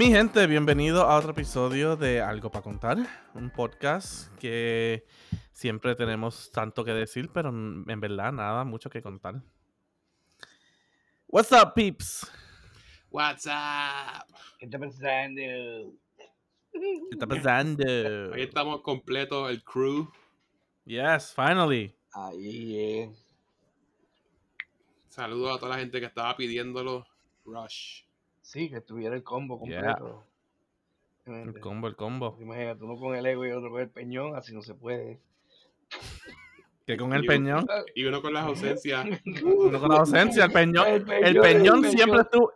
Mi gente, bienvenido a otro episodio de Algo para contar, un podcast que siempre tenemos tanto que decir, pero en verdad nada, mucho que contar. What's up, peeps? What's up? ¿Qué está pasando? ¿Qué está pasando? Ahí estamos completos, el crew. Yes, finally. Ahí, eh. Saludos a toda la gente que estaba pidiéndolo. Rush. Sí, que tuviera el combo Yeah. completo. El combo, el combo. Imagínate, uno con el ego y otro con el peñón, así no se puede. Que con el Y- peñón, Y uno con las ausencias. uno con la ausencia, el peñón, El el peñón, el peñón peñón. siempre estuvo,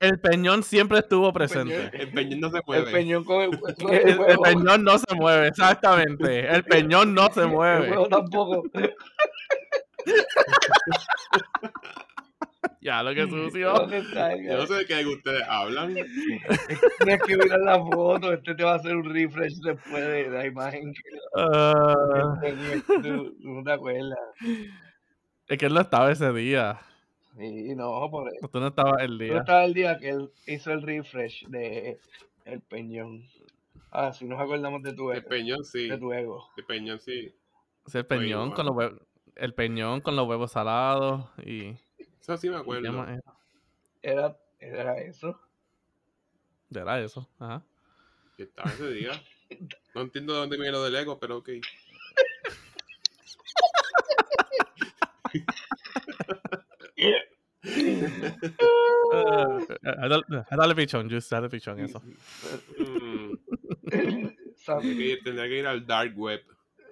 el peñón siempre estuvo presente. El peñón no se El mueve. peñón con el, con el El, el peñón no se mueve, exactamente. El peñón no se El mueve. huevo tampoco. Ya lo que sucio. Yo no sé de qué ustedes hablan. Tienes que mirar la foto. Este te va a hacer un refresh después de la imagen que tenías. Tú, tú no te acuerdas. es que él no estaba ese día. Sí, no, por eso. Tú no estabas el Yo día. estaba el día que él hizo el refresh de El Peñón. Ah, si nos acordamos de tu El ego. peñón sí. De tu ego. El peñón sí. Es el peñón igual. con los huevos. El peñón con los huevos salados y. Eso sí me ¿y ¿Qué acuerdo. era? Era, era eso. Era eso. Ajá. Que estaba ese día. No entiendo de dónde viene lo del ego, pero ok. Ah, dale, pichón, Juice, dale pichón eso. Tendría, que ir, al dark web.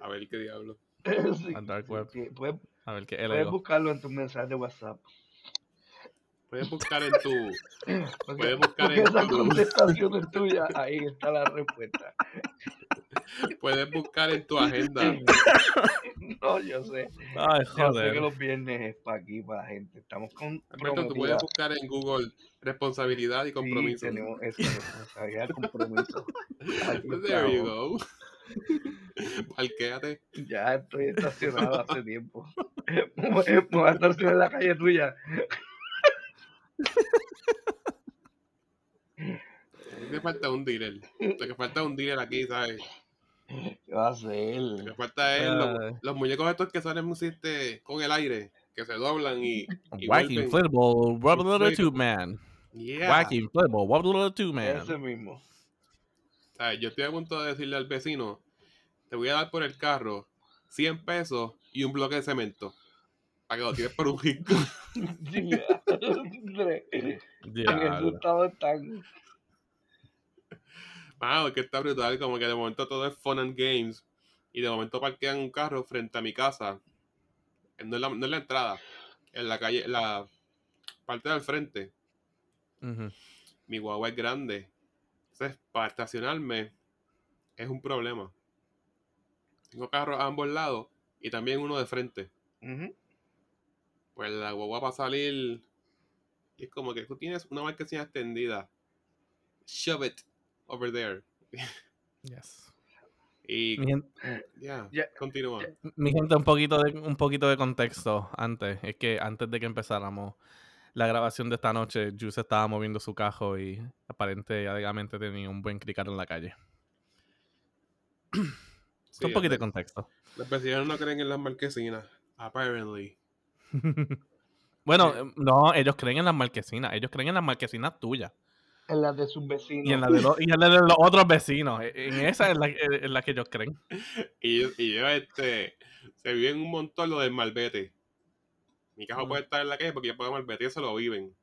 A ver qué diablo. Al dark web. A ver qué el puedes buscarlo en tus mensajes de WhatsApp. Puedes buscar en tu. Puedes buscar en esa tu- contestación es tuya. Ahí está la respuesta. Puedes buscar en tu agenda. No, yo sé. Ay, Yo sé que joder. los viernes es para aquí, para la gente. Estamos con Alberto, tú puedes buscar en Google responsabilidad y compromiso. Sí, tenemos eso, responsabilidad, compromiso. Aquí There you go. Parquéate. Ya estoy estacionado hace tiempo. Me voy a estacionar en la calle tuya. Que falta un dealer. Lo que falta es un dealer aquí, ¿sabes? ¿Qué va a hacer? Lo que falta es los, Ay. los muñecos estos que salen este, con el aire, que se doblan y. y Wacky inflatable, wobble little two man. Yeah. Wacky inflatable, wobble little two man. Ese mismo. ¿Sabes? Yo estoy a punto de decirle al vecino: Te voy a dar por el carro 100 pesos y un bloque de cemento. Para que lo tires por un rico. Diablo. estado están. Mano, es que está brutal. Como que de momento todo es fun and games. Y de momento parquean un carro frente a mi casa. No en la, no la entrada. En la calle, en la parte del frente. Mi guagua es grande. Entonces, para estacionarme es un problema. Tengo carros a ambos lados y también uno de frente. Pues la guagua va a salir. Y es como que tú tienes una marquesina extendida. Shove it over there. Yes. Y Mi, gen- ya, Ya, continúa. mi gente, un poquito, de, un poquito de contexto antes. Es que antes de que empezáramos la grabación de esta noche, Juice estaba moviendo su cajo y aparentemente tenía un buen cricar en la calle. Sí, un poquito de contexto. Los vecinos no creen en las marquesinas. Apparently. bueno, Sí. eh, no, ellos creen en las marquesinas. Ellos creen en las marquesinas tuyas. En las de sus vecinos. Y en la de los, y en la de los otros vecinos. E- En esa es la, en la que ellos creen. Y, yo- y yo, este, se viven un montón lo del malvete. Mi cajo Mm. puede estar en la calle porque yo puedo malvete y se lo viven.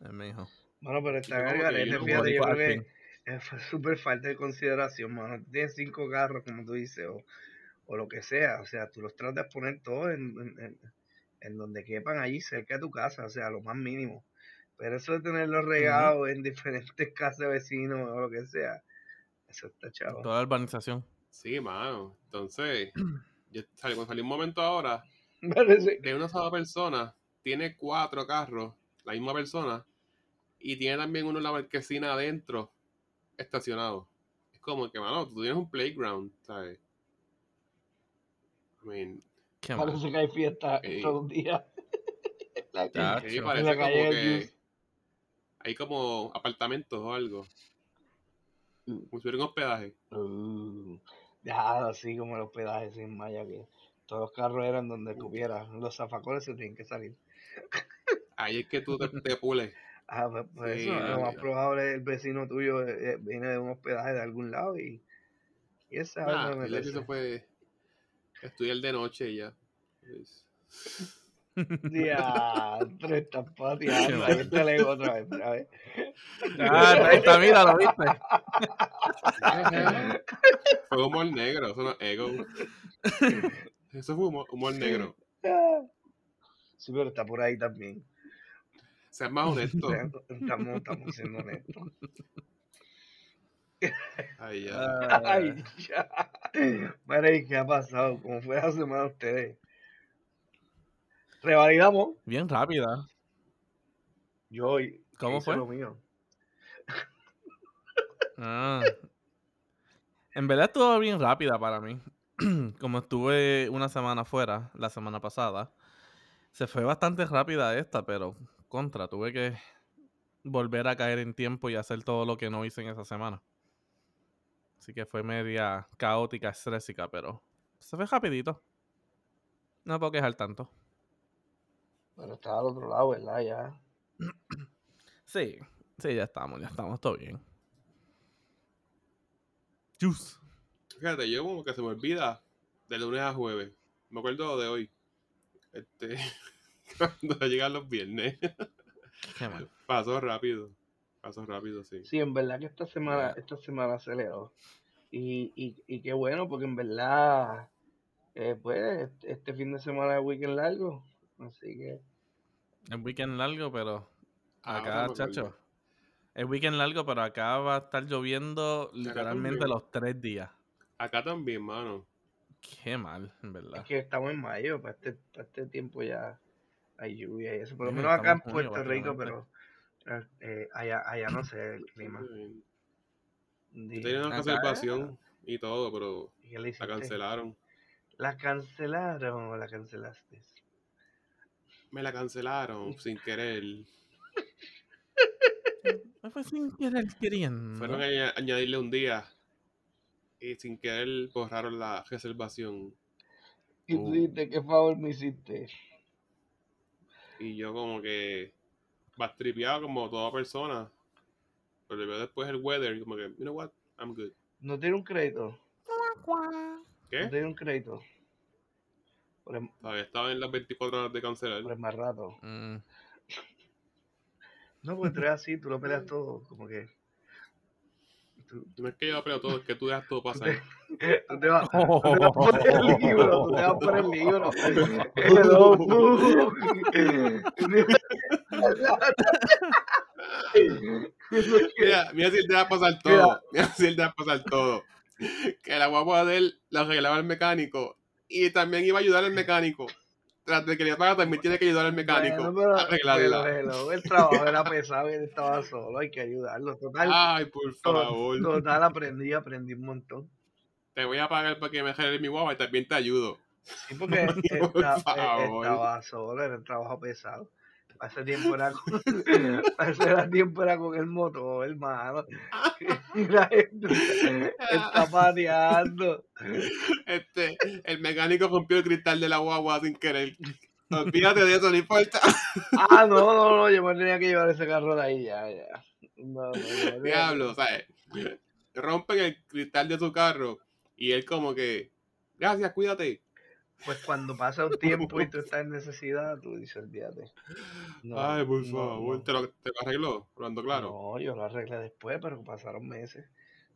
Eh, mi hijo. Mano, pero está no fíjate, yo creo que es fa- súper falta de consideración, mano. Tienes cinco carros, como tú dices, o, o lo que sea. O sea, tú los tratas de poner todos en, en, en- donde quepan allí, cerca de tu casa, o sea, lo más mínimo. Pero eso de tenerlos regados en diferentes casas de vecinos o lo que sea, eso está chavo. Toda la urbanización. Sí, mano. Entonces, yo salí, cuando salí un momento ahora, Parece- de una sola persona, tiene cuatro carros, la misma persona, y tiene también uno en la marquesina adentro, estacionado. Es como que, mano, tú tienes un playground, ¿sabes? I mean, Qué mal. Parece que hay fiesta Ey. todos los días. La- sí, parece la como calle que hay como apartamentos o algo. Mm. Como si un hospedaje. Uh, ya, así como los hospedajes en Maya, que todos los carros eran donde tuviera. Los zafacones se tienen que salir. Ahí es que tú te, te pules. Ah, pues, pues Sí, eso, lo más probable es el vecino tuyo eh, eh, viene de un hospedaje de algún lado y, y sabe Nah, fue estudiar de noche y ya. Pues, Diantre, estás pateando. Ahí está el ego otra vez, otra vez. Ah, ahí está, mira, lo viste. fue humor negro, eso no es ego. Eso fue humor, humor negro. Sí, pero está por ahí también. Seas más honesto. Estamos, estamos siendo honestos. Ahí ya. Ah, Ay, ya. Mira, ¿y qué ha pasado? ¿Cómo fue la semana de ustedes? Revalidamos. bien rápida. Yo hoy. ¿Cómo fue? lo mío. Ah. En verdad estuvo bien rápida para mí. Como estuve una semana fuera la semana pasada, se fue bastante rápida esta, pero contra, tuve que volver a caer en tiempo y hacer todo lo que no hice en esa semana. Así que fue media caótica, estrésica, pero se fue rapidito. No me puedo quejar tanto. Pero estaba al otro lado, ¿verdad? Ya. Sí, sí, ya estamos, ya estamos, todo bien. Juice. Fíjate, yo como que se me olvida de lunes a jueves. Me acuerdo de hoy. Este, cuando llegan los viernes. Qué mal. Pasó rápido. Pasó rápido, sí. Sí, en verdad que esta semana, esta semana aceleró. Y, y, y qué bueno, porque en verdad, eh, pues, este- este fin de semana es weekend largo. Así que, El weekend largo, pero Ahora acá, acuerdo. chacho. El weekend largo, pero acá va a estar lloviendo literalmente los tres días. Acá también, mano. Qué mal, en es verdad. que estamos en mayo, para este, para este tiempo ya hay lluvia y eso. Por lo menos acá en Puerto Rico, pero. Eh, allá, allá no sé el clima. Yo Di- tenía una Acá conservación y todo, pero ¿y qué la cancelaron. ¿La cancelaron o la cancelaste? Me la cancelaron sin querer. Me fue sin querer queriendo. Fueron a añ- añadirle un día y sin querer borraron la reservación. ¿Y tú Uh. dijiste qué favor me hiciste? Y yo como que bastripeado como toda persona. Pero veo después el weather y como que, you know what, I'm good. ¿No tiene un crédito? ¿No ¿Qué? tiene un crédito? Por el, Todavía estaba en las 24 horas de cancelar. por el más rato. Mm, No, porque tú eres así, tú lo peleas todo, como que... No es que yo pero todo, es que tú dejas todo pasar. tú te vas, tú te vas por el libro, tú te vas por el libro. Hello. Mira, mira si él te va a pasar todo. Mira si él te va a pasar todo. Que la guagua de él la arreglaba el mecánico. Y también iba a ayudar al mecánico. Tras de que le paga, también tiene que ayudar al mecánico Bueno, pero- el trabajo era pesado y él estaba solo, hay que ayudarlo. Total, Ay, por favor. total aprendí, aprendí un montón. Te voy a pagar para que me arregle mi guagua y también te ayudo. Sí, porque Por esta- favor. estaba solo, era un trabajo pesado. Hace tiempo era con, hace tiempo era con el motor, hermano. Y la gente está pateando. Este, el mecánico rompió el cristal de la guagua sin querer. Olvídate de eso, no importa. Ah, no, no, no, yo me tenía que llevar ese carro de ahí, ya, ya. No, no, que- Diablo, ¿sabes? Rompen el cristal de su carro y él como que, gracias, cuídate. Pues cuando pasa un tiempo y tú estás en necesidad, tú dices, olvídate. No, Ay, por favor, no. ¿Te, lo, ¿te lo arregló? Claro. No, yo lo arreglé después, pero pasaron meses.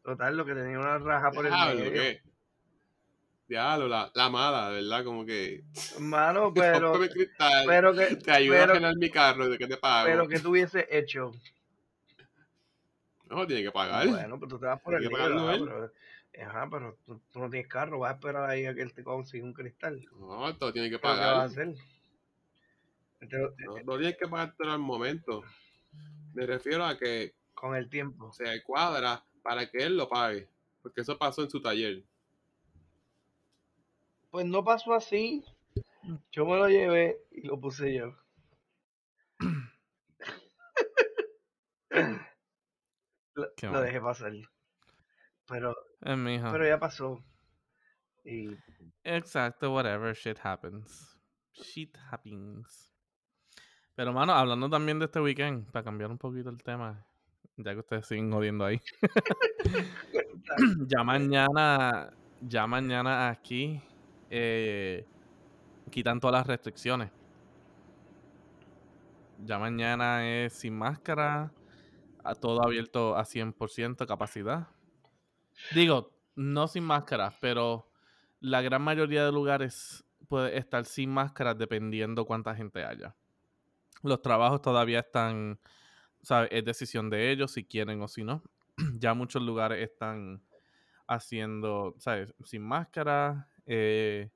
Total, lo que tenía una raja por el medio. ¿qué? Diablo, la, la mala, ¿verdad? Como que, Hermano, pero, cristal, pero que, te ayuda a pero- arreglar mi carro, ¿de qué te pago? pero que tuviese hecho. No, tiene que pagar. Bueno, pues tú te vas por el que libro, ajá, pero, tú, tú no tienes carro, vas a esperar ahí a que él te consiga un cristal. ¿Qué No, esto tiene que es lo que vas a pagar. hacer? Él te lo- No, no tienes que pagártelo al momento. Me refiero a que Con el tiempo. se cuadra para que él lo pague. Porque eso pasó en su taller. Pues no pasó así. Yo me lo llevé y lo puse yo. Lo, Qué lo dejé pasar. Pero, Eh, pero ya pasó. Y Exacto, whatever, shit happens. Shit happens. Pero, mano, hablando también de este weekend, para cambiar un poquito el tema, ya que ustedes siguen jodiendo ahí. ya mañana, ya mañana aquí eh, quitan todas las restricciones. Ya mañana es sin máscara, a todo abierto a 100% capacidad. Digo, no sin máscara, pero la gran mayoría de lugares puede estar sin máscaras dependiendo cuánta gente haya. Los trabajos todavía están, ¿sabes? Es decisión de ellos si quieren o si no. ya muchos lugares están haciendo, ¿sabes? Sin máscara. eh,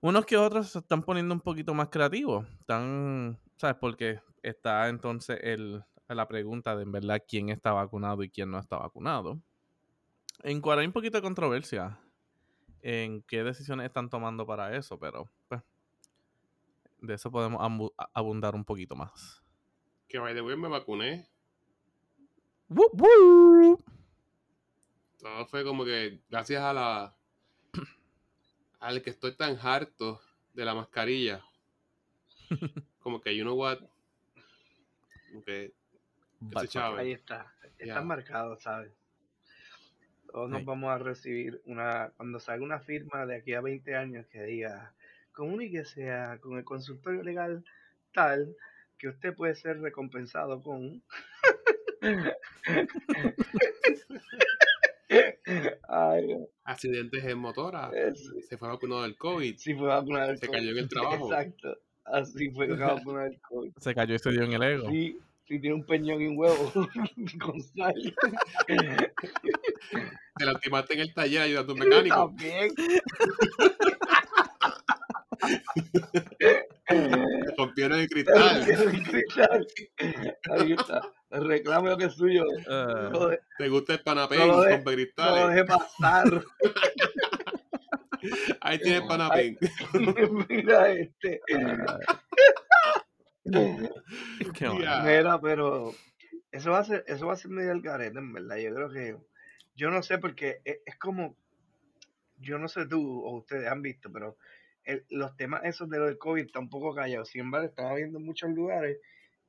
unos que otros se están poniendo un poquito más creativos. Están, ¿sabes? Porque está entonces el, la pregunta de en verdad quién está vacunado y quién no está vacunado. En cual hay un poquito de controversia en qué decisiones están tomando para eso, pero pues de eso podemos abundar un poquito más. Que by the way me vacuné. ¡Wup, wup! Todo fue como que gracias a la al que estoy tan harto de la mascarilla. Como que you know what? Como que ahí está. Están marcados, ¿sabes? Todos nos vamos a recibir una, cuando salga una firma de aquí a 20 años que diga, comuníquese a- con el consultorio legal tal que usted puede ser recompensado con... Ay, accidentes en motora. es- Se fue vacunado del COVID. sí fue vacunado del Se COVID. cayó en el trabajo. Exacto, así fue vacunado del COVID. Se cayó y se dio en el ego. Sí, sí tiene un peñón y un huevo con sal. Te lastimaste en el taller ayudando a un mecánico. También. Rompieron el cristal. Ahí está. Reclame lo que es suyo. No, de- ¿Te gusta el panapén? No de- Rompe no lo deje pasar. Ahí tienes panapén. Mira este. qué. Mira, pero eso va a ser, eso va a ser medio el garete, en verdad. Yo creo que, yo no sé porque es, es como, yo no sé tú o ustedes han visto, pero el- los temas esos de lo del COVID están un poco callados. Sin embargo, están habiendo en muchos lugares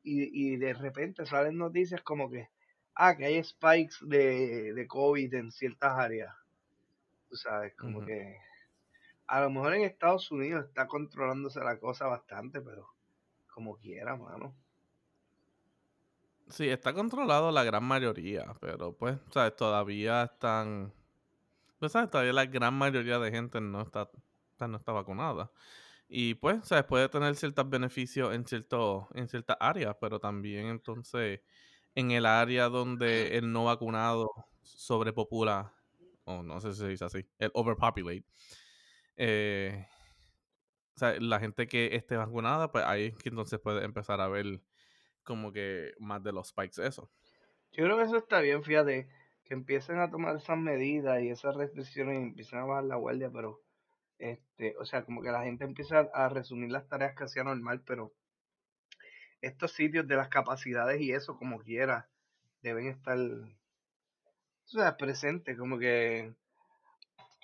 y, y de repente salen noticias como que, ah, que hay spikes de, de COVID en ciertas áreas. Tú sabes, como que a lo mejor en Estados Unidos está controlándose la cosa bastante, pero como quiera, mano. Sí, está controlado la gran mayoría, pero pues, ¿sabes? Todavía están... Pues, ¿sabes? Todavía la gran mayoría de gente no está, no está vacunada. Y pues, ¿sabes? Puede tener ciertos beneficios en, cierto, en ciertas áreas, pero también entonces en el área donde el no vacunado sobrepopula, o no sé si se dice así, el overpopulate, eh, o sea, la gente que esté vacunada, pues ahí es que entonces puede empezar a ver como que más de los spikes eso. Yo creo que eso está bien, fíjate, que empiecen a tomar esas medidas y esas restricciones y empiecen a bajar la guardia, pero, este, o sea, como que la gente empieza a resumir las tareas que hacía normal, pero estos sitios de las capacidades y eso, como quiera, deben estar, o sea, presentes, como que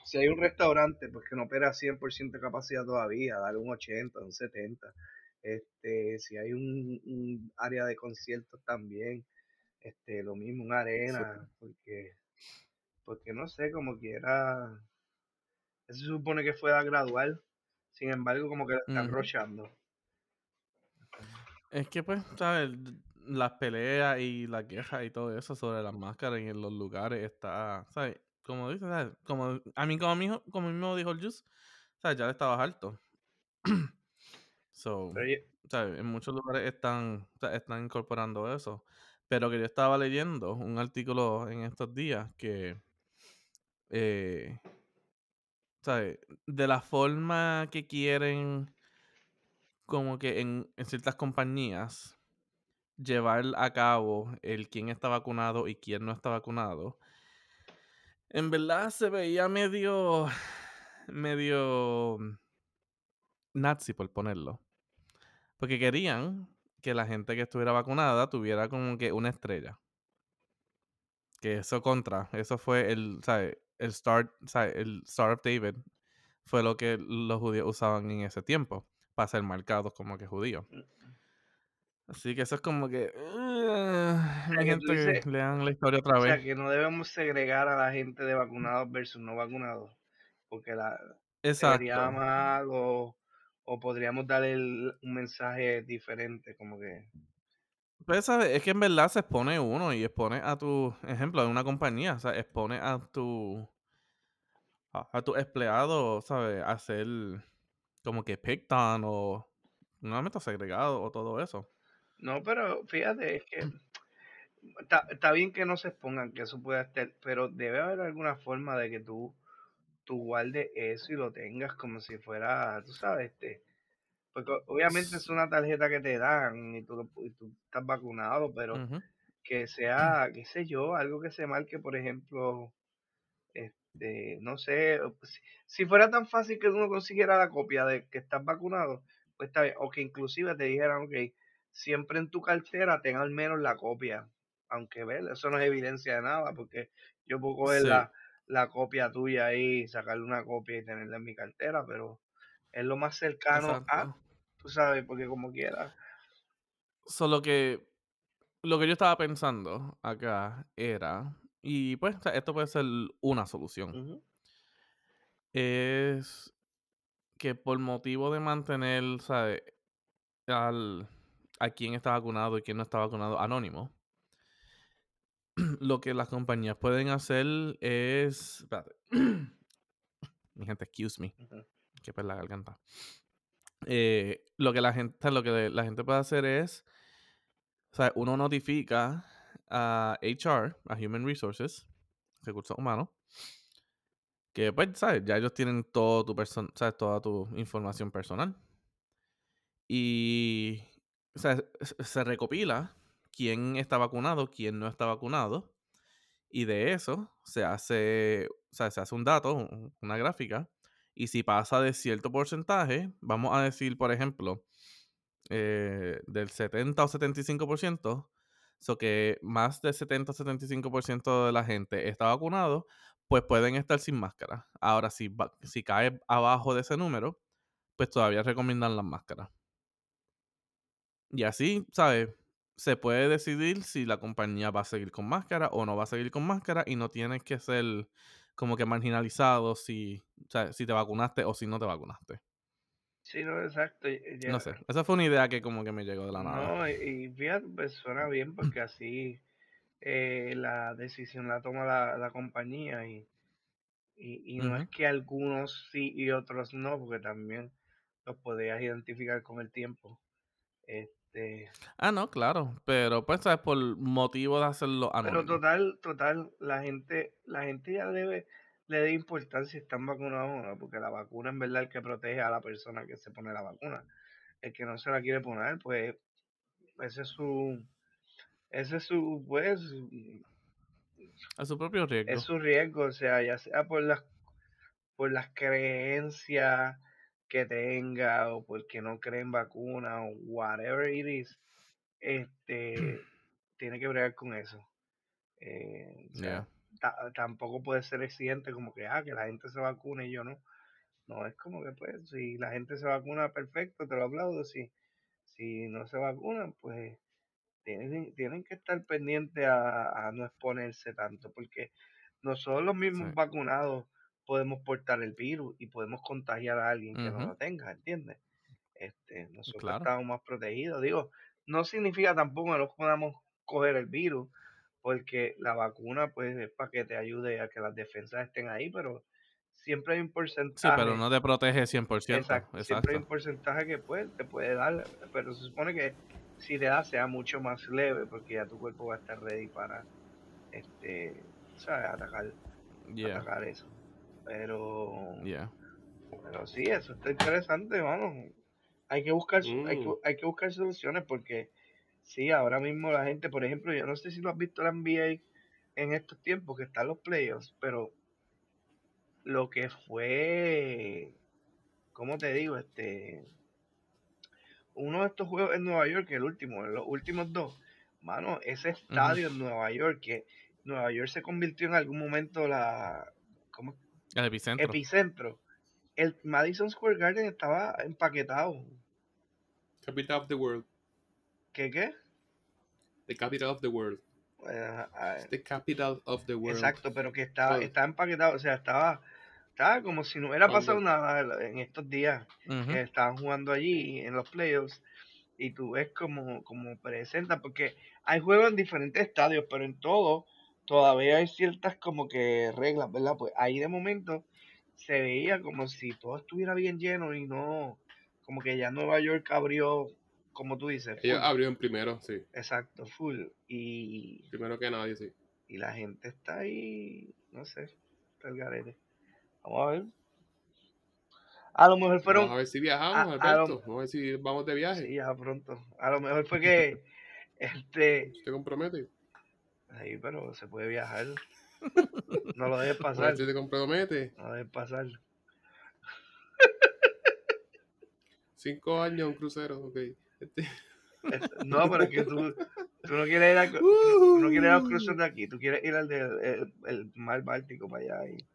si hay un restaurante, pues que no opera a 100% de capacidad todavía, darle un 80, un 70. Este, si hay un, un área de conciertos también, este, lo mismo, una arena, porque, porque no sé, como quiera, eso se supone que fuera gradual, sin embargo, como que lo están rochando. Es que pues, ¿sabes? Las peleas y las quejas y todo eso sobre las máscaras y en los lugares está, ¿sabes? Como dices, ¿sabes? Como, a mí como, mijo, como mismo dijo el Juice, ¿sabes? Ya le estabas alto. so, ¿sabes? En muchos lugares están, están incorporando eso. Pero que yo estaba leyendo un artículo en estos días que, eh, ¿sabes? De la forma que quieren, como que en, en ciertas compañías, llevar a cabo el quién está vacunado y quién no está vacunado, en verdad se veía medio, medio nazi por ponerlo. Porque querían que la gente que estuviera vacunada tuviera como que una estrella. Que eso contra, eso fue el, ¿sabes? El Star, el Star of David fue lo que los judíos usaban en ese tiempo para ser marcados como que judíos. Así que eso es como que. Uh, gente que lean la historia otra vez. O sea, que no debemos segregar a la gente de vacunados versus no vacunados. Porque la. Sería mal o, podríamos darle un mensaje diferente, como que. Pues, ¿sabes? Es que en verdad se expone uno y expone a tu. Ejemplo, en una compañía, o sea, expone a tu. A, tu empleado, ¿sabes? A hacer como que picked on o. Nuevamente segregado o todo eso. No, pero fíjate, es que está, bien que no se expongan, que eso pueda estar, pero debe haber alguna forma de que tú, tú guardes eso y lo tengas como si fuera, tú sabes, este, porque obviamente es una tarjeta que te dan y tú, tú estás vacunado, pero que sea, qué sé yo, algo que se marque, por ejemplo, este, no sé, si, si fuera tan fácil que uno consiguiera la copia de que estás vacunado, pues está bien, o que inclusive te dijeran, ok, siempre en tu cartera tenga al menos la copia. Aunque ver, eso no es evidencia de nada, porque yo puedo coger la, copia tuya ahí, sacarle una copia y tenerla en mi cartera, pero es lo más cercano a, tú sabes, porque como quiera. Solo que lo que yo estaba pensando acá era, y pues esto puede ser una solución, es que por motivo de mantener, ¿sabes? Al, a quién está vacunado y quién no está vacunado anónimo. Lo que las compañías pueden hacer es. Espérate. Mi gente, excuse me. Que pues la garganta. Eh, lo que la gente, lo que la gente puede hacer es. O sea, uno notifica a HR, a Human Resources, recursos humanos, que pues, ¿sabes? Ya ellos tienen todo tu ¿sabes? toda tu información personal. Y se recopila quién está vacunado, quién no está vacunado, y de eso se hace, o sea, se hace un dato, una gráfica, y si pasa de cierto porcentaje, vamos a decir, por ejemplo, eh, del 70 o 75%, so que más del 70 o 75% de la gente está vacunado, pues pueden estar sin máscara. Ahora, si, si cae abajo de ese número, pues todavía recomiendan las máscaras. Y así, ¿sabes? Se puede decidir si la compañía va a seguir con máscara o no va a seguir con máscara y no tienes que ser como que marginalizado si, si te vacunaste o si no te vacunaste. Sí, no, exacto. No sé, esa fue una idea que como que me llegó de la nada. No, y fíjate, pues suena bien porque así eh, la decisión la toma la, compañía y, y, no es que algunos sí y otros no, porque también los podías identificar con el tiempo. Este, ah, no, claro, pero pues es por motivo de hacerlo anónimo. Pero total, total, la gente, la gente ya debe, le dé importancia si están vacunados o no, porque la vacuna en verdad es el que protege a la persona que se pone la vacuna. El que no se la quiere poner, pues ese es su, ese es su, pues, a su propio riesgo. Es su riesgo, o sea, ya sea por las, por las creencias que tenga o porque no cree en vacuna o whatever it is, este, tiene que bregar con eso. Eh, tampoco puede ser exigente como que, ah, que la gente se vacune y yo no. No, es como que pues, si la gente se vacuna, perfecto, te lo aplaudo. Si, si no se vacunan, pues tienen, tienen que estar pendientes a, no exponerse tanto, porque nosotros los mismos vacunados podemos portar el virus y podemos contagiar a alguien que no lo tenga, ¿entiendes? Este, nosotros estamos más protegidos. Digo, no significa tampoco que no podamos coger el virus, porque la vacuna pues es para que te ayude a que las defensas estén ahí, pero siempre hay un porcentaje. Sí, pero no te protege 100%. Exacto, Siempre hay un porcentaje que pues, te puede dar, pero se supone que si te da sea mucho más leve, porque ya tu cuerpo va a estar ready para este, ¿sabes? Atacar, atacar eso. Pero. Pero sí, eso está interesante, mano. Hay que buscar, hay, que, mm. hay que buscar soluciones porque sí, ahora mismo la gente, por ejemplo, yo no sé si lo has visto la NBA en estos tiempos que están los playoffs, pero lo que fue, ¿cómo te digo? Este, uno de estos juegos en Nueva York, el último, los últimos dos, mano, ese estadio en Nueva York, que Nueva York se convirtió en algún momento la ¿cómo? El epicentro. epicentro. El Madison Square Garden estaba empaquetado. Capital of the world. ¿Qué qué? The capital of the world. Eh, ah, The capital of the world. exacto, pero que estaba, estaba empaquetado, o sea, estaba, estaba como si no hubiera pasado nada en estos días. Que estaban jugando allí en los playoffs y tú ves como, como presenta, porque hay juegos en diferentes estadios, pero en todo todavía hay ciertas como que reglas, ¿verdad? Pues ahí de momento se veía como si todo estuviera bien lleno y no, como que ya Nueva York abrió, como tú dices, Ellos full. abrieron primero, sí. exacto, full, y, Primero que nadie, sí. y la gente está ahí, no sé, está el garete. Vamos a ver. A lo mejor fueron, Vamos a ver si viajamos, a- a lo- Vamos a ver si vamos de viaje. Sí, ya pronto. A lo mejor fue que este ¿Te compromete? Ahí, pero se puede viajar. No lo dejes pasar. si te compromete. No lo dejes pasar. Cinco años, un crucero, ok. Este- No, pero es que tú, tú no quieres ir a, tú no quieres ir a los cruceros de aquí, tú quieres ir al del el, el mar Báltico para allá y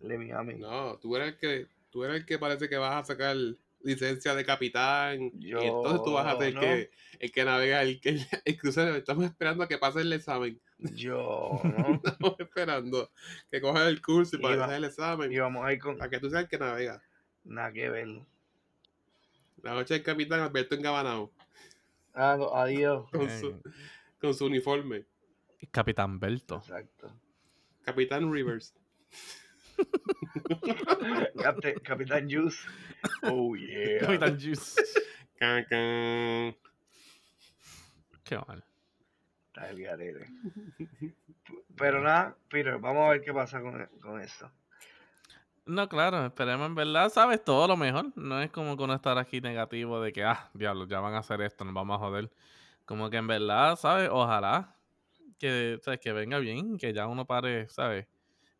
el de Miami. No, tú eres el que, tú eres el que parece que vas a sacar licencia de capitán. Yo y entonces tú vas a ser el no. que, el que navega el, el, el crucero. Estamos esperando a que pase el examen. Yo, ¿no? Estamos esperando que cojas el curso y Y para hacer el examen. Y vamos a ir con Para que tú seas el que navega. nada que ver. La noche del capitán Alberto engabanado. Ah, no, adiós. Con su, con su uniforme. Capitán Belto. Exacto. Capitán Rivers. Capte- Capitán Juice. Oh yeah. Capitán Juice. Can. Qué mal. Está el garete. Pero nada, Peter, vamos a ver qué pasa con, con esto. No, claro, esperemos en verdad, sabes todo lo mejor. No es como que uno estar aquí negativo de que, ah, diablo, ya van a hacer esto, nos vamos a joder. Como que en verdad, ¿sabes? Ojalá que, ¿sabes? que venga bien, que ya uno pare, ¿sabes?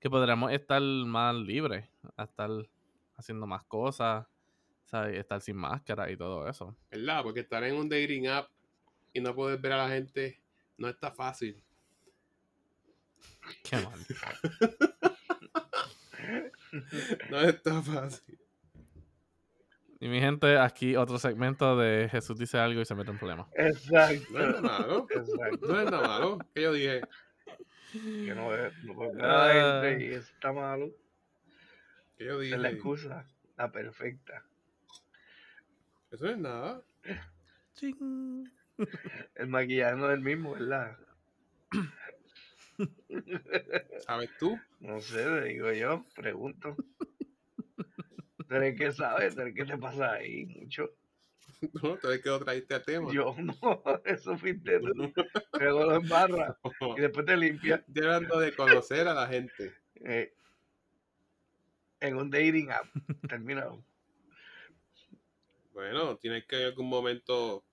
Que podremos estar más libres, a estar haciendo más cosas, ¿sabes? Estar sin máscara y todo eso. ¿Verdad? Porque estar en un dating app y no poder ver a la gente no está fácil. Qué mal. No está fácil. Y mi gente, aquí otro segmento de Jesús dice algo y se mete en problema. Exacto. No es nada malo. Exacto. No es nada malo. Que yo dije, Que no ve, no puede ver a la gente y eso está malo. yo es la excusa. La perfecta. Eso es nada. Ching. El maquillaje no es el mismo, ¿verdad? ¿Sabes tú? No sé, le digo yo, pregunto. ¿Tú eres el que sabes? ¿Tú eres el que te pasa ahí? Mucho. No, tú eres que lo trajiste al tema. Yo no, eso fuiste tú. Luego lo embarras y después te limpias. Estoy hablando de conocer a la gente. eh, en un dating app. Terminado. Bueno, tienes que en algún momento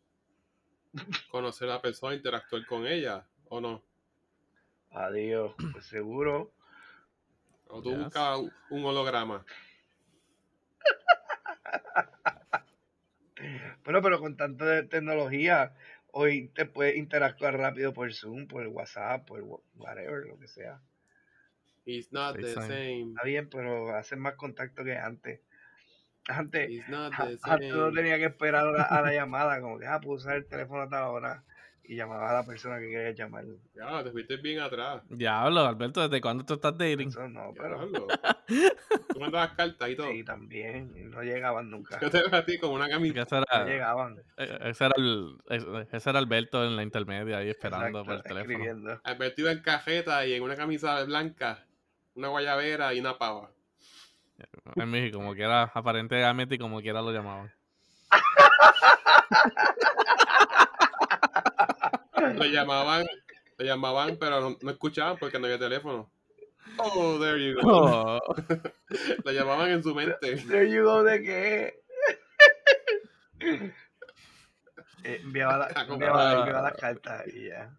conocer a la persona, interactuar con ella, ¿o no? Adiós. Pues seguro. O tú Yes. buscas un- un holograma. Bueno, pero con tanta tecnología, hoy te puedes interactuar rápido por Zoom, por WhatsApp, por wha- whatever, lo que sea. It's not the FaceTime. same. Está bien, pero hacen más contacto que antes. Antes, antes uno same. tenía que esperar a la, a la llamada, como que, ah, puedo usar el teléfono a tal hora y llamaba a la persona que quería llamar. Ya, te fuiste bien atrás. Diablo, Alberto, ¿desde cuándo tú estás dating? Eso no, pero. Tú mandabas cartas y todo. sí, también, y no llegaban nunca. Yo te veo a ti con una Que camisa. ese No era, llegaban. eh, ese era el, ese- era Alberto en la intermedia ahí esperando Exacto, por el teléfono. escribiendo. Alberto iba en cajeta y en una camisa blanca, una guayabera y una pava. En México, como quiera, aparentemente y como quiera lo llamaban. Lo llamaban, lo llamaban, pero no, no escuchaban porque no había teléfono. Oh, there you go. Oh, Lo llamaban en su mente. There you go de qué. Eh, enviaba, la- Ah, como- enviaba, enviaba las cartas y ya.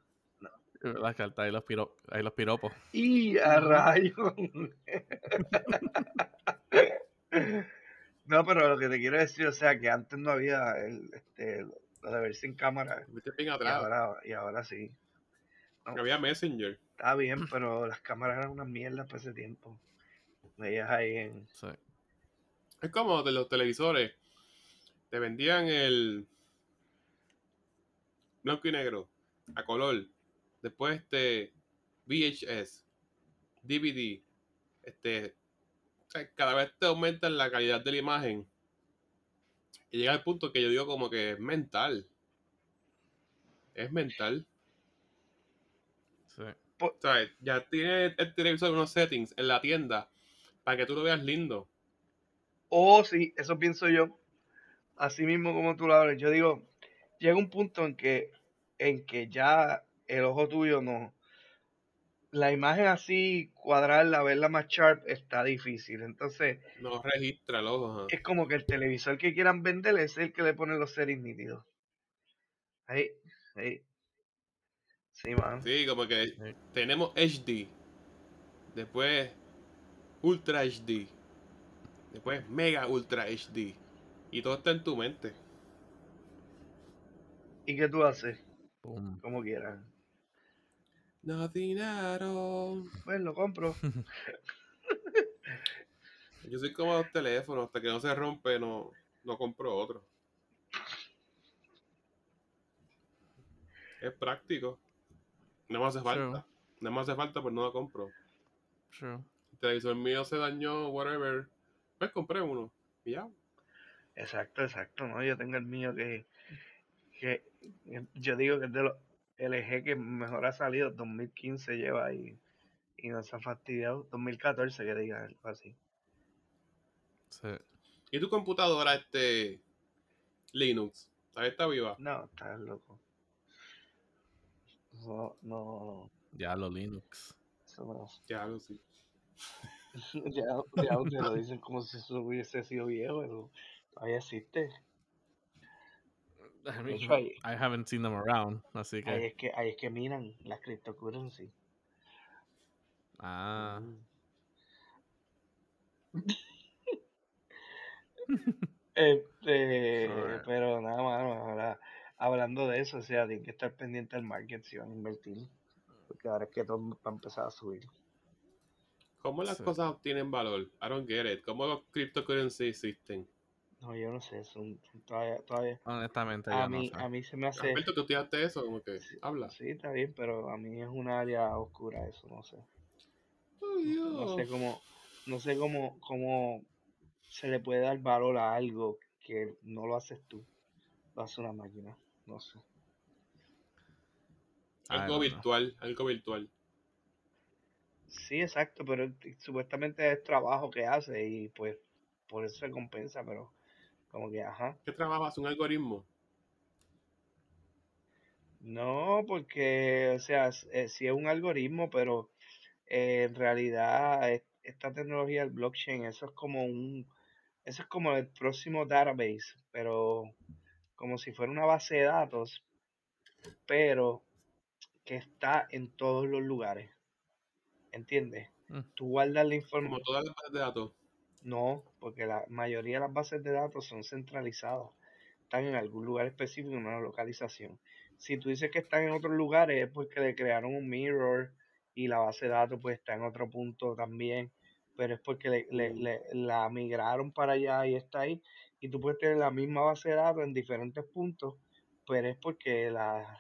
las cartas, ahí los, piro, ahí los piropos. Y a rayo. No, pero lo que te quiero decir, o sea, que antes no había el, este, de verse en cámara. Y ahora, y ahora sí. No había Messenger. Está bien, pero las cámaras eran una mierda para ese tiempo. Veías ahí en. Sí. Es como de los televisores. Te vendían el blanco y negro, a color. Después este VHS, DVD. Este, cada vez te aumentan la calidad de la imagen. Y llega al punto que yo digo como que es mental. Es mental. Sí. ¿Sabes? Ya tiene el televisor unos settings en la tienda para que tú lo veas lindo. Oh, sí, eso pienso yo. Así mismo como tú lo hablas. Yo digo, llega un punto en que, en que ya el ojo tuyo no. La imagen así, cuadrarla, verla más sharp, está difícil. Entonces, No registra el ojo. es como que el televisor que quieran vender es el que le pone los settings nítidos. Ahí, ahí. Sí, man. Sí, como que Sí. tenemos HD. Después Ultra HD. Después Mega Ultra HD. Y todo está en tu mente. ¿Y qué tú haces? Boom. Como quieras. Nothing at all. Pues lo compro. Yo soy como los teléfonos. Hasta que no se rompe, no, no compro otro. Es práctico. No me hace falta. True. No me hace falta, pues no lo compro. True. El televisor mío se dañó, whatever. Pues compré uno. Y ya. Exacto, exacto, ¿no? Yo tengo el mío que, que que yo digo que es de los LG que mejor ha salido, 2015 lleva ahí y no se ha fastidiado, 2014 que diga algo así. Sí. ¿Y tu computadora, este Linux? ¿Todavía está viva? No, estás loco. No, no, Ya lo Linux. eso no. Ya, lo sí. Ya, ya lo dicen como si eso hubiese sido viejo, eso todavía existe. I, mean, hecho, ahí, I haven't seen them around, así ahí que. es que ahí es que miran las cryptocurrency. Ah. Este, Alright. pero nada más, ahora hablando de eso, o sea, tienen que estar pendiente del market si van a invertir, porque ahora es que todo va a empezar a subir. ¿Cómo las Sí. cosas obtienen valor? I don't get it. ¿Cómo los cryptocurrency existen? No, yo no sé, son todavía, todavía, Honestamente, a yo mí, no sé. a mí se me hace, Alberto, tú estudiaste eso, como que sí, habla. sí, está bien, pero a mí es un área oscura eso, no sé, Ay, no sé Dios. cómo, no sé cómo, cómo se le puede dar valor a algo que no lo haces tú, lo hace una máquina, no sé. I Algo virtual, algo virtual. Sí, exacto, pero supuestamente es trabajo que hace y pues por eso se compensa, pero como que, ajá. ¿Qué trabajas? ¿Un algoritmo? No, porque, o sea, eh, sí es un algoritmo, pero eh, en realidad es- esta tecnología del blockchain, eso es como un, eso es como el próximo database, pero como si fuera una base de datos, pero que está en todos los lugares, ¿entiendes? Mm. Tú guardas la Como información. todas las bases de datos. No, porque la mayoría de las bases de datos son centralizadas. Están en algún lugar específico, en una localización. Si tú dices que están en otros lugares, es porque le crearon un mirror y la base de datos pues está en otro punto también. Pero es porque le, le- le- la migraron para allá y está ahí. Y tú puedes tener la misma base de datos en diferentes puntos, pero es porque la,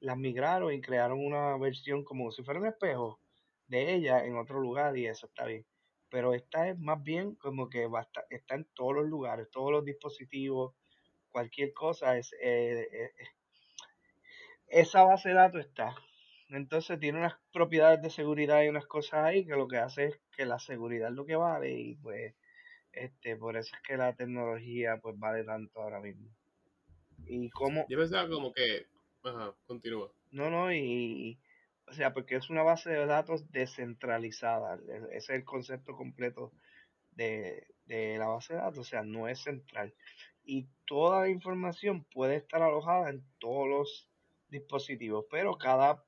las migraron y crearon una versión como si fuera un espejo de ella en otro lugar y eso está bien pero esta es más bien como que va a estar- está en todos los lugares, todos los dispositivos, cualquier cosa, es, eh, eh, esa base de datos está. Entonces tiene unas propiedades de seguridad y unas cosas ahí que lo que hace es que la seguridad es lo que vale y pues este por eso es que la tecnología pues vale tanto ahora mismo. Y cómo, Yo pensaba como que... Ajá, continúa. no, no, y, o sea, porque es una base de datos descentralizada, ese es el concepto completo de, de la base de datos, o sea, no es central. Y toda la información puede estar alojada en todos los dispositivos, pero cada,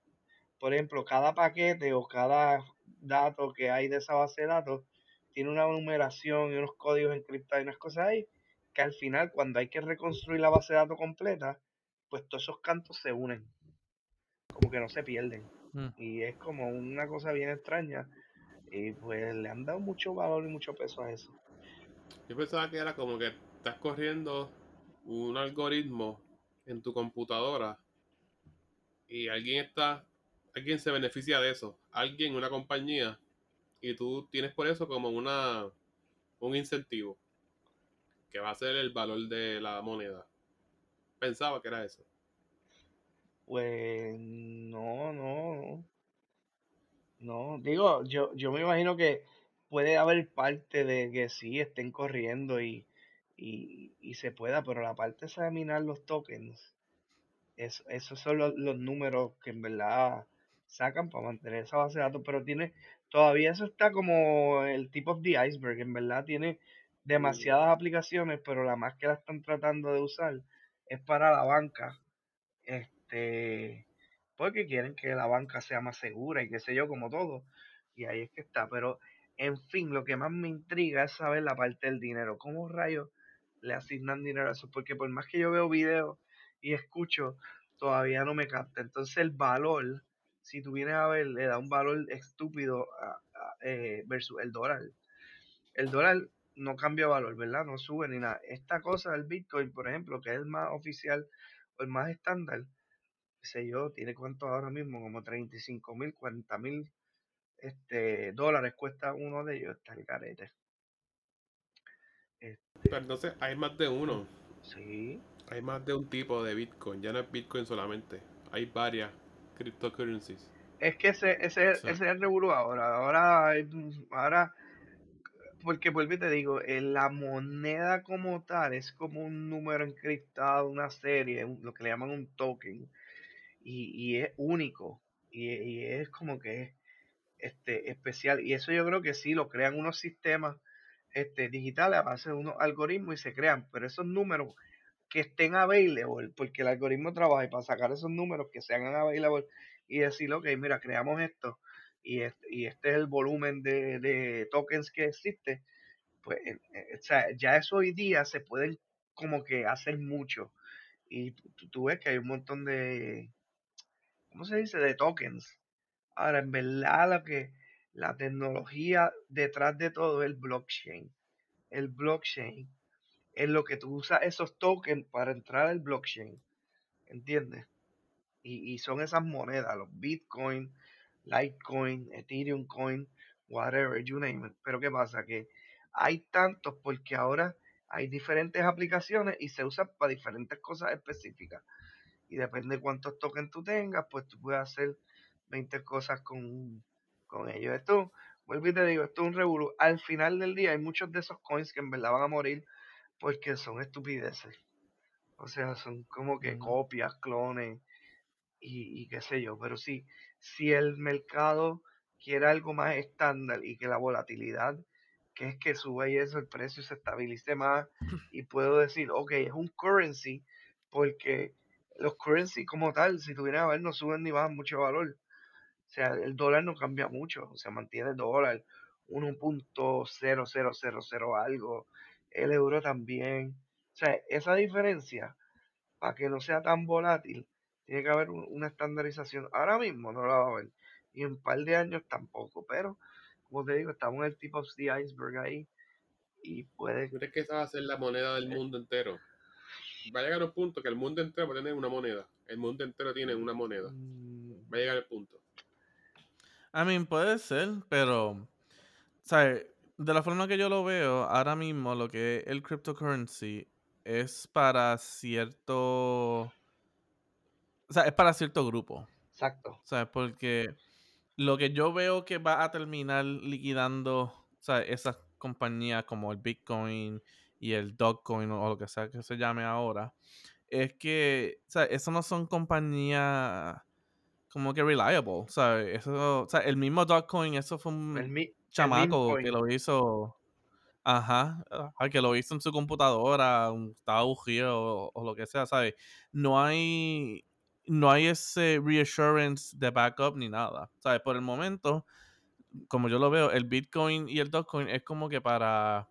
por ejemplo, cada paquete o cada dato que hay de esa base de datos tiene una numeración y unos códigos encriptados y unas cosas ahí, que al final cuando hay que reconstruir la base de datos completa, pues todos esos cantos se unen, como que no se pierden. Mm. Y es como una cosa bien extraña. Y pues le han dado mucho valor y mucho peso a eso. Yo pensaba que era como que estás corriendo un algoritmo en tu computadora y alguien está, alguien se beneficia de eso, alguien, una compañía, y tú tienes por eso como una un incentivo que va a ser el valor de la moneda. Pensaba que era eso. Pues no, no, no. No, digo, yo, yo me imagino que puede haber parte de que sí estén corriendo y, y, y se pueda, pero la parte esa de minar los tokens, es, esos son los, los números que en verdad sacan para mantener esa base de datos, pero tiene, todavía eso está como el tipo of the iceberg, en verdad tiene demasiadas aplicaciones, pero la más que la están tratando de usar es para la banca, este, porque quieren que la banca sea más segura y qué sé yo, como todo, y ahí es que está, pero en fin, lo que más me intriga es saber la parte del dinero, cómo rayos le asignan dinero a eso, porque por más que yo veo videos y escucho, todavía no me capta, entonces el valor, si tú vienes a ver, le da un valor estúpido a, eh, versus el dólar. El dólar no cambia valor, ¿verdad? No sube ni nada. Esta cosa del Bitcoin, por ejemplo, que es el más oficial o el más estándar, sé yo, tiene cuánto ahora mismo, como 35 mil, 40 mil este, dólares cuesta uno de ellos, está el carete. Pero entonces hay más de uno. Sí, Hay más de un tipo de Bitcoin. Ya no es Bitcoin solamente. Hay varias cryptocurrencies. es que ese, ese, Sí. ese es el revolú ahora. Ahora, ahora, porque vuelvo y te digo, la moneda como tal es como un número encriptado, una serie, lo que le llaman un token, y, y es único, y, y es como que es este, especial, y eso yo creo que sí, lo crean unos sistemas este, digitales a base de unos algoritmos y se crean, pero esos números que estén available, porque el algoritmo trabaja y para sacar esos números que sean available y decir, ok, mira, creamos esto y este, y este es el volumen de, de tokens que existe, pues eh, eh, o sea, ya eso hoy día se pueden como que hacer mucho y tú ves que hay un montón de, ¿cómo se dice? De tokens. Ahora, en verdad, lo que la tecnología detrás de todo es el blockchain. El blockchain es lo que tú usas esos tokens para entrar al blockchain. ¿Entiendes? Y, y son esas monedas, los Bitcoin, Litecoin, Ethereum Coin, whatever, you name it. Pero ¿qué pasa? Que hay tantos porque ahora hay diferentes aplicaciones y se usan para diferentes cosas específicas. Y depende de cuántos tokens tú tengas, pues tú puedes hacer 20 cosas con, con ellos. Esto, vuelvo y te digo, esto es un revolú. Al final del día hay muchos de esos coins que en verdad van a morir porque son estupideces. O sea, son como que copias, clones y, y qué sé yo. Pero sí, si el mercado quiere algo más estándar y que la volatilidad, que es que sube y eso, el precio se estabilice más y puedo decir, ok, es un currency porque los currency como tal, si tuvieran a ver, no suben ni bajan mucho valor. O sea, el dólar no cambia mucho, se mantiene el dólar 1.0000 algo, el euro también. O sea, esa diferencia, para que no sea tan volátil, tiene que haber un- una estandarización. Ahora mismo no la va a haber, y en un par de años tampoco, pero como te digo, estamos en el tip of the iceberg ahí, y puede ¿Tú crees que esa va a ser la moneda del mundo entero? Va a llegar un punto que el mundo entero va a tener una moneda. El mundo entero tiene una moneda. Va a llegar el punto. I mean, puede ser, pero, ¿sabes? De la forma que yo lo veo, ahora mismo lo que es el cryptocurrency es para cierto, o sea, es para cierto grupo, exacto. ¿sabes? Porque lo que yo veo que va a terminar liquidando, ¿sabes? Esas compañías como el Bitcoin y el Dogecoin o lo que sea que se llame ahora, es que, o sea, eso no son compañías como que reliable, ¿sabes? Eso, o sea, el mismo Dogecoin, eso fue un El, el chamaco que lo hizo, ajá, ah, que lo hizo en su computadora, un- estaba aburrido o, o lo que sea, ¿sabes? No hay, no hay ese reassurance de backup ni nada, ¿sabes? Por el momento, como yo lo veo, el Bitcoin y el Dogecoin es como que para,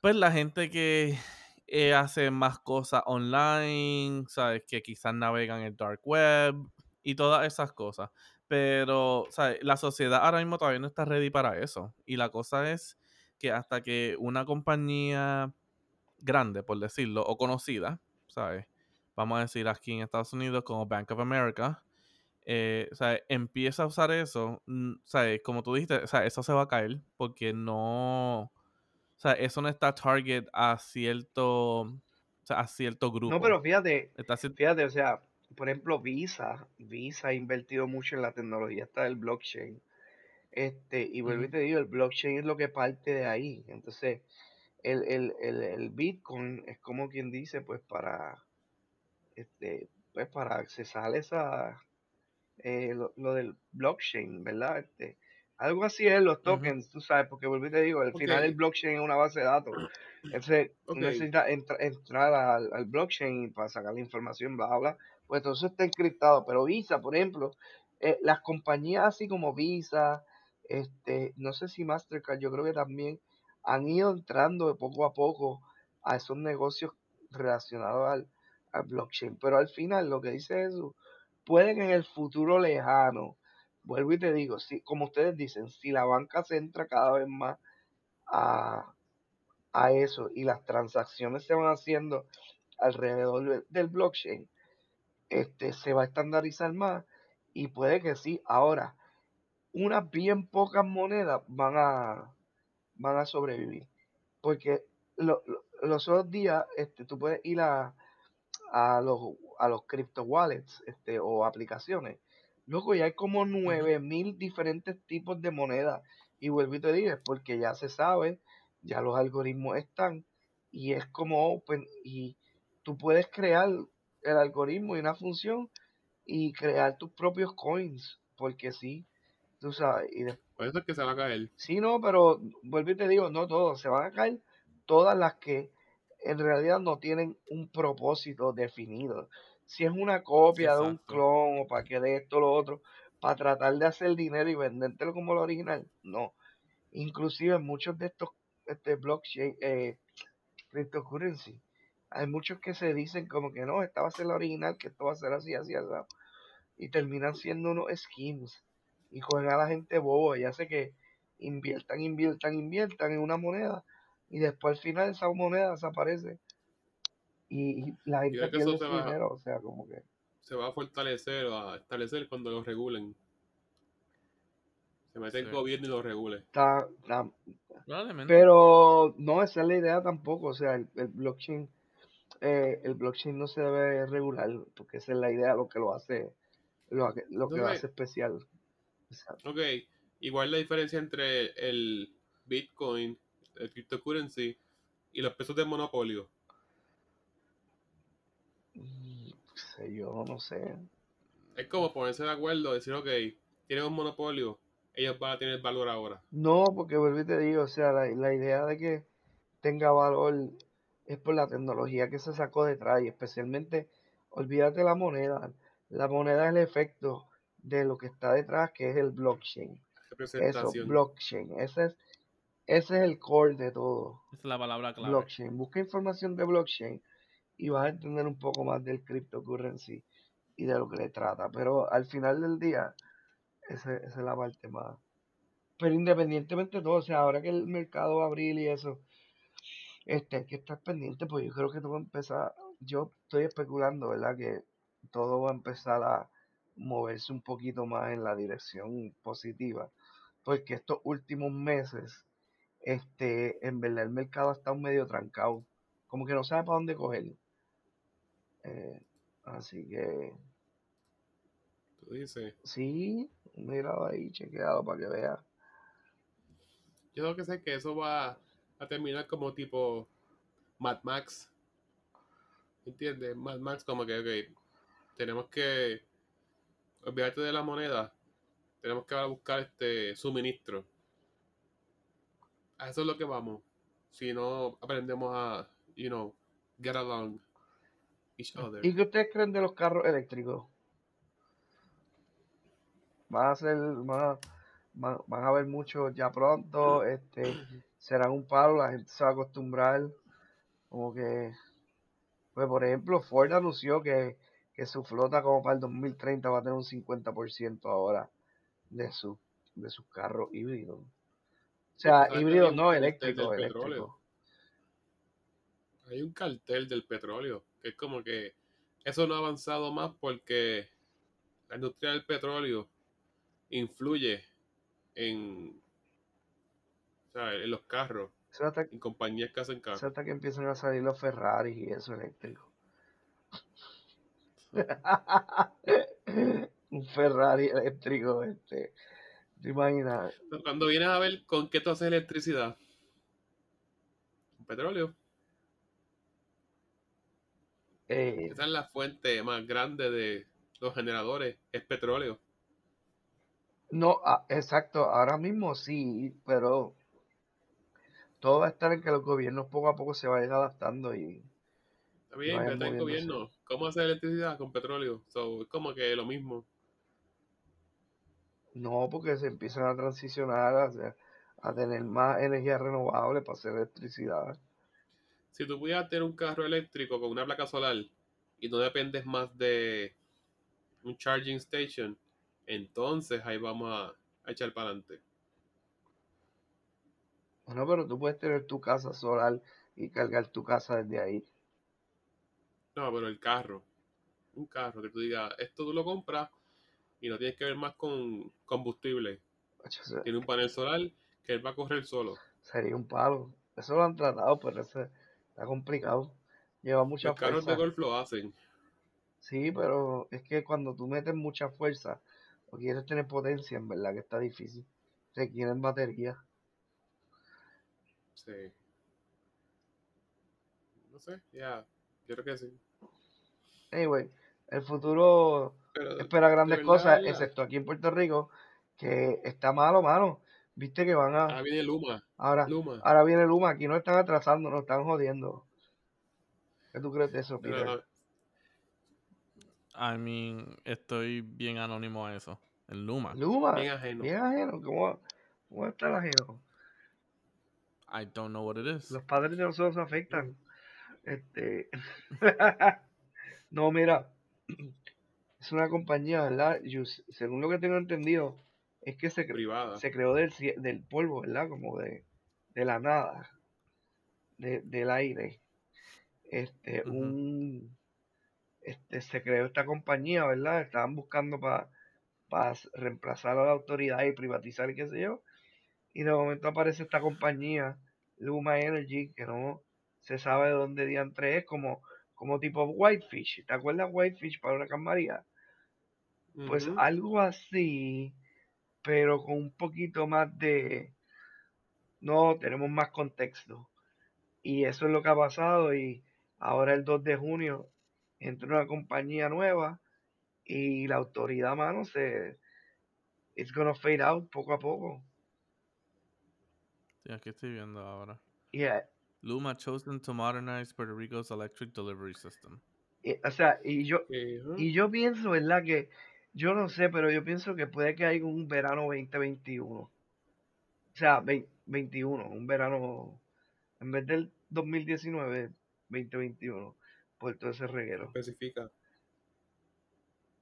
pues la gente que eh, hace más cosas online, ¿sabes? Que quizás navegan el dark web y todas esas cosas. Pero, ¿sabes? La sociedad ahora mismo todavía no está ready para eso. Y la cosa es que hasta que una compañía grande, por decirlo, o conocida, ¿sabes? Vamos a decir aquí en Estados Unidos como Bank of America, eh, ¿sabes? empieza a usar eso, ¿sabes? Como tú dijiste, sea, eso se va a caer porque no, o sea, eso no está target a cierto, o sea, a cierto grupo. No, pero fíjate, fíjate, o sea, por ejemplo, Visa, Visa ha invertido mucho en la tecnología está del blockchain. Este, y vuelvo y te digo, el blockchain es lo que parte de ahí. Entonces, el, el, el, el Bitcoin es como quien dice, pues para, este, pues para accesar esa, eh, lo, del blockchain, ¿verdad? Este, algo así es los tokens, tú sabes, porque y te digo, al final el blockchain es una base de datos. Entonces, necesita entrar al, al, blockchain para sacar la información, bla, bla, pues entonces está encriptado. Pero Visa, por ejemplo, eh, las compañías así como Visa, este, no sé si Mastercard, yo creo que también han ido entrando de poco a poco a esos negocios relacionados al, al blockchain. Pero al final, lo que dice eso, pueden en el futuro lejano, vuelvo y te digo, si, como ustedes dicen, si la banca se entra cada vez más a, a eso y las transacciones se van haciendo alrededor del blockchain, este, se va a estandarizar más y puede que sí. Ahora, unas bien pocas monedas van a, van a sobrevivir. Porque los otros días este, tú puedes ir a, a los, a los crypto wallets este, o aplicaciones. Luego ya hay como 9000 diferentes tipos de monedas. Y vuelvo y te digo, porque ya se sabe, ya los algoritmos están y es como open y tú puedes crear el algoritmo y una función y crear tus propios coins, porque sí, tú sabes. Y Por eso es que se van a caer. Sí, no, pero vuelvo y te digo, no todos, se van a caer todas las que en realidad no tienen un propósito definido. Si es una copia de un clon o para que de esto o lo otro, para tratar de hacer dinero y vendértelo como lo original, no. Inclusive muchos de estos este blockchain, eh, cryptocurrency, hay muchos que se dicen como que no, esta va a ser la original, que esto va a ser así, así, así. Y terminan siendo unos schemes. Y cogen a la gente bobo y hace que inviertan, inviertan, inviertan en una moneda. Y después al final esa moneda desaparece. Y, la gente pierde su dinero. O sea, como que. Se va a fortalecer o a establecer cuando lo regulen. Se mete el gobierno y lo regule. Pero no, esa es la idea tampoco. O sea, el blockchain eh, el blockchain no se debe regular, porque esa es la idea, lo que lo hace, lo, que lo hace especial. Ok, igual la diferencia entre el Bitcoin, el cryptocurrency y los pesos de monopolio. Sé yo, no sé. Es como ponerse de acuerdo, decir, ok, tienen un monopolio, ellos van a tener valor ahora. No, porque vuelvo y te digo, o sea, la, la idea de que tenga valor es por la tecnología que se sacó detrás y especialmente, olvídate la moneda. La moneda es el efecto de lo que está detrás, que es el blockchain. Eso, blockchain. Ese es, ese es el core de todo. Esa es la palabra clave. Blockchain. Busca información de blockchain y vas a entender un poco más del cryptocurrency y de lo que le trata. Pero al final del día, esa, es la parte más. Pero independientemente de todo, o sea, ahora que el mercado va a abrir y eso, este, hay que estar pendiente, pues yo creo que todo va a empezar, yo estoy especulando, ¿verdad? Que todo va a empezar a moverse un poquito más en la dirección positiva, porque estos últimos meses, este, en verdad el mercado está un medio trancado, como que no sabe para dónde coger. Eh, así que... ¿Tú dices? Sí, mira ahí, chequeado para que vea. Yo creo que sé que eso va a terminar como tipo Mad Max. ¿Entiendes? Mad Max como que, ok, tenemos que olvidarte de la moneda, tenemos que buscar este suministro. A eso es lo que vamos. Si no aprendemos a, you know, get along each other. ¿Y qué ustedes creen de los carros eléctricos? ¿Van a ser, van van, van a haber muchos ya pronto, este, serán un palo, la gente se va a acostumbrar, como que, pues por ejemplo, Ford anunció que, que su flota como para el 2030 va a tener un 50% ahora de, su, de sus carros híbridos. O sea, ¿Sabes híbridos no, eléctricos. Hay un cartel del petróleo, que es como que eso no ha avanzado más porque la industria del petróleo influye en, los carros, hasta, en compañías que hacen carros. hasta que empiezan a salir los Ferraris y eso eléctrico. un Ferrari eléctrico, este, ¿te imaginas? Cuando vienes a ver con qué tú haces electricidad, petróleo, Eh, esa es la fuente más grande de los generadores, es petróleo. no, ah, exacto, ahora mismo sí, pero todo va a estar en que los gobiernos poco a poco se vayan adaptando y Está bien, pero está el gobierno. ¿Cómo hacer electricidad con petróleo? So, es como que lo mismo. no porque se empiezan a transicionar a, a tener más energía renovable para hacer electricidad. Si tú pudieras tener un carro eléctrico con una placa solar y no dependes más de un charging station, entonces ahí vamos a, a echar para adelante. Bueno, pero tú puedes tener tu casa solar y cargar tu casa desde ahí. No, pero el carro, un carro que tú digas, esto tú lo compras y no tienes que ver más con combustible. Tiene un panel solar que él va a correr solo. Sería un palo. Eso lo han tratado, pero eso está complicado. Lleva mucha Los carros de fuerza. golf lo hacen. Sí, pero es que cuando tú metes mucha fuerza o quieres tener potencia, en verdad que está difícil. Requieren batería. Sí. No sé, ya, yo creo que sí. Anyway, el futuro Pero espera grandes verdad, cosas, excepto aquí en Puerto Rico, que está malo, mano. Viste que van a. ahora viene Luma. Ahora, Luma. ahora viene Luma, aquí nos están atrasando, nos están jodiendo. ¿Qué tú crees de eso, Peter? I mean, estoy bien anónimo a eso. El Luma. Luma, bien ajeno. bien ajeno, ¿cómo, cómo está el ajeno? I don't know what it is. Los padres de nosotros se afectan. Este. no, mira. Es una compañía, ¿verdad? Yo- según lo que tengo entendido, es que se, Privada. se creó del, del polvo, ¿verdad? Como de, de la nada, de- del aire. Este, un, este, se creó esta compañía, ¿verdad? Estaban buscando para reemplazar a la autoridad y privatizar y qué sé yo. Y de momento aparece esta compañía, Luma Energy, que no se sabe de dónde diantre es, como, como tipo Whitefish. ¿Te acuerdas Whitefish para una María? Pues algo así, pero con un poquito más de... No, tenemos más contexto. Y eso es lo que ha pasado y ahora el 2 de junio entra una compañía nueva y la autoridad, mano, se... It's gonna fade out poco a poco. Sí, aquí estoy viendo ahora. Y, eh, Luma chosen to modernize Puerto Rico's electric delivery system. y, o sea, y yo, Eh, y yo pienso, ¿verdad? Que yo no sé, pero yo pienso que puede que haya un verano 2021. O sea, vein- 21, un verano, en vez del 2019, 2021, por todo ese reguero. Especifica.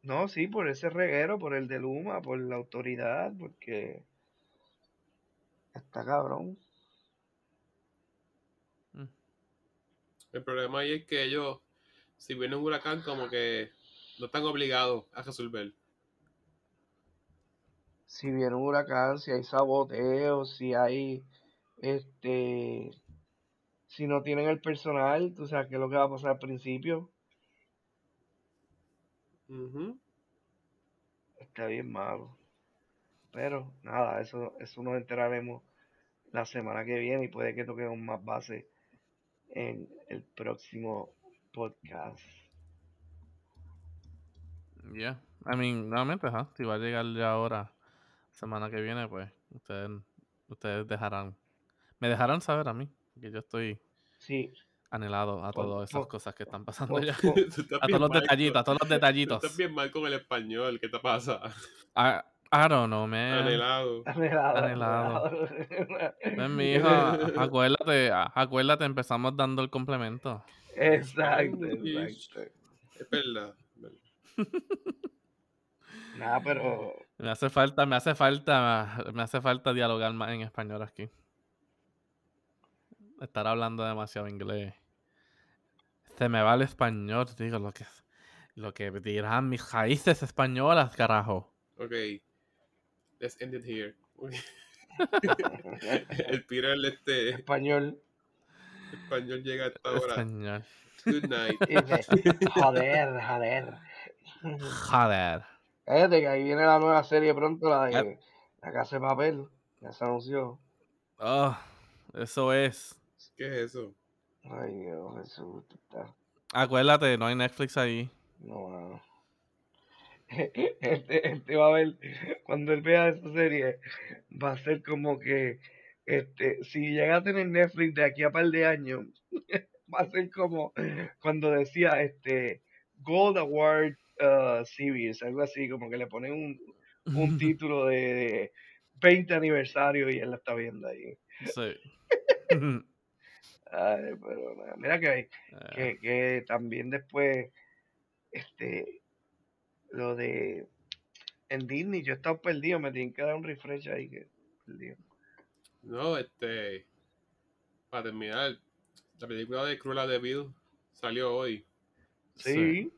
No, sí, por ese reguero, por el de Luma, por la autoridad, porque está cabrón. Mm. El problema ahí es que ellos, si viene un huracán, como que no están obligados a resolver. Si viene un huracán, si hay saboteo, si hay, este, si no tienen el personal, tú sabes qué es lo que va a pasar al principio. Ujú. Está bien malo. Pero nada, eso, eso nos enteraremos la semana que viene y puede que toquemos más base en el próximo podcast. Yeah. I mean, nuevamente, ajá. Si va a llegar ya ahora, semana que viene, pues, ustedes, ustedes dejarán, me dejarán saber a mí, que yo estoy Sí, anhelado a todas esas cosas que están pasando ya. pon- Tú estás A todos los mal detallitos, a todos los detallitos. Estás bien mal con el español, ¿qué te pasa? Ah, I don't know, man. Anhelado. Anhelado. Anhelado. mi hijo, acuérdate, acuérdate, empezamos dando el complemento. Exacto, exacto. Es verdad. Nada, pero Me hace falta, me hace falta, me hace falta dialogar más en español aquí. Estar hablando demasiado inglés. Se me va el español, digo, lo que, lo que dirán mis raíces españolas, carajo. Ok. Let's end it here. el Peter este español. español llega a esta hora. Español. Good night. joder, joder. Joder. Fíjate que ahí viene la nueva serie pronto, la de Yep. La Casa de Papel. Ya se anunció. Oh, eso es. ¿Qué es eso? Ay, Dios, Jesús. Acuérdate, no hay Netflix ahí. No, mano. Este, este va a ver, cuando él vea esa serie, va a ser como que, este, si llega a tener Netflix de aquí a par de años, va a ser como cuando decía, este, Gold Award uh, Series, algo así, como que le ponen un, un título de, de 20 aniversario y él la está viendo ahí. Sí. Ay, pero nada, mira que, Eh, que, que también después, este, lo de en Disney, yo he estado perdido, me tienen que dar un refresh ahí que perdido. No, este. Para terminar, la película de Cruella de Vil salió hoy. Sí,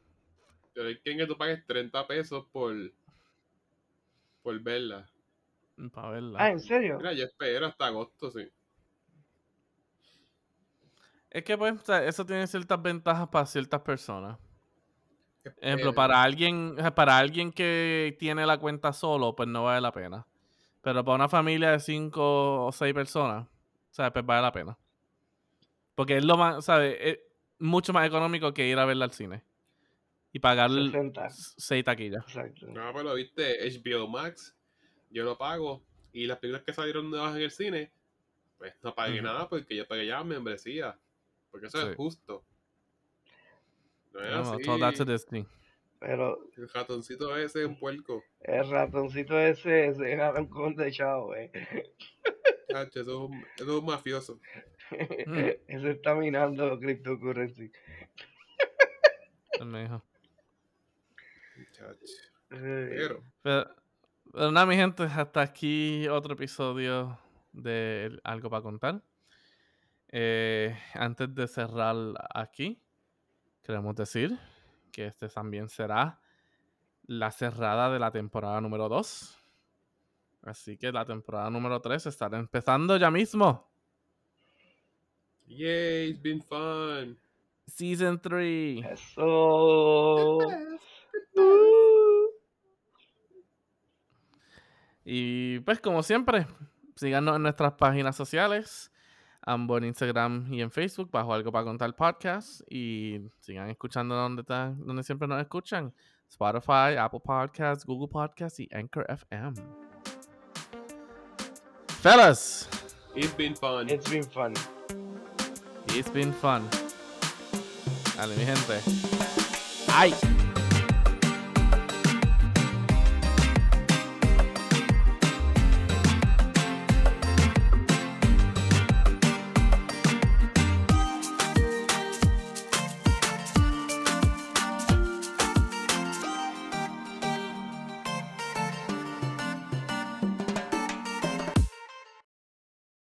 es que tú pagues 30 pesos por. por verla. Para verla. ah, ¿en serio? Mira, yo espero hasta agosto, sí. Es que pues, o sea, eso tiene ciertas ventajas para ciertas personas. Ejemplo, Espero. para alguien, para alguien que tiene la cuenta solo, pues no vale la pena. Pero para una familia de cinco o seis personas, ¿sabes? Pues vale la pena. Porque es lo más, ¿sabes? Es mucho más económico que ir a verla al cine. Y pagar 60. s- seis taquillas. Exacto. No, pero viste, HBO Max, yo lo pago. Y las películas que salieron nuevas en el cine, pues no pagué nada porque yo pagué ya membresía. Porque eso Sí. es justo. No es No, así. todo that's a Disney. Pero El ratoncito ese es un puerco. el ratoncito ese se un con de chavo, eh. Chacho, eso, es un, eso es un mafioso. Mm. Ese está minando cryptocurrency. Me dijo. Pero, Pero, pero nada, mi gente, hasta aquí otro episodio de Algo para Contar. Eh, antes de cerrar aquí, queremos decir que este también será la cerrada de la temporada número 2. Así que la temporada número 3 estará empezando ya mismo. yay, it's been fun. Season 3. Eso. Y pues como siempre, síganos en nuestras páginas sociales, ambos en Instagram y en Facebook, bajo algo para contar podcast. Y sigan escuchando donde, están- donde siempre nos escuchan. Spotify, Apple Podcasts, Google Podcasts y Anchor FM. Fellas, It's been fun. It's been fun. it's been fun. Dale, mi gente. ¡Ay!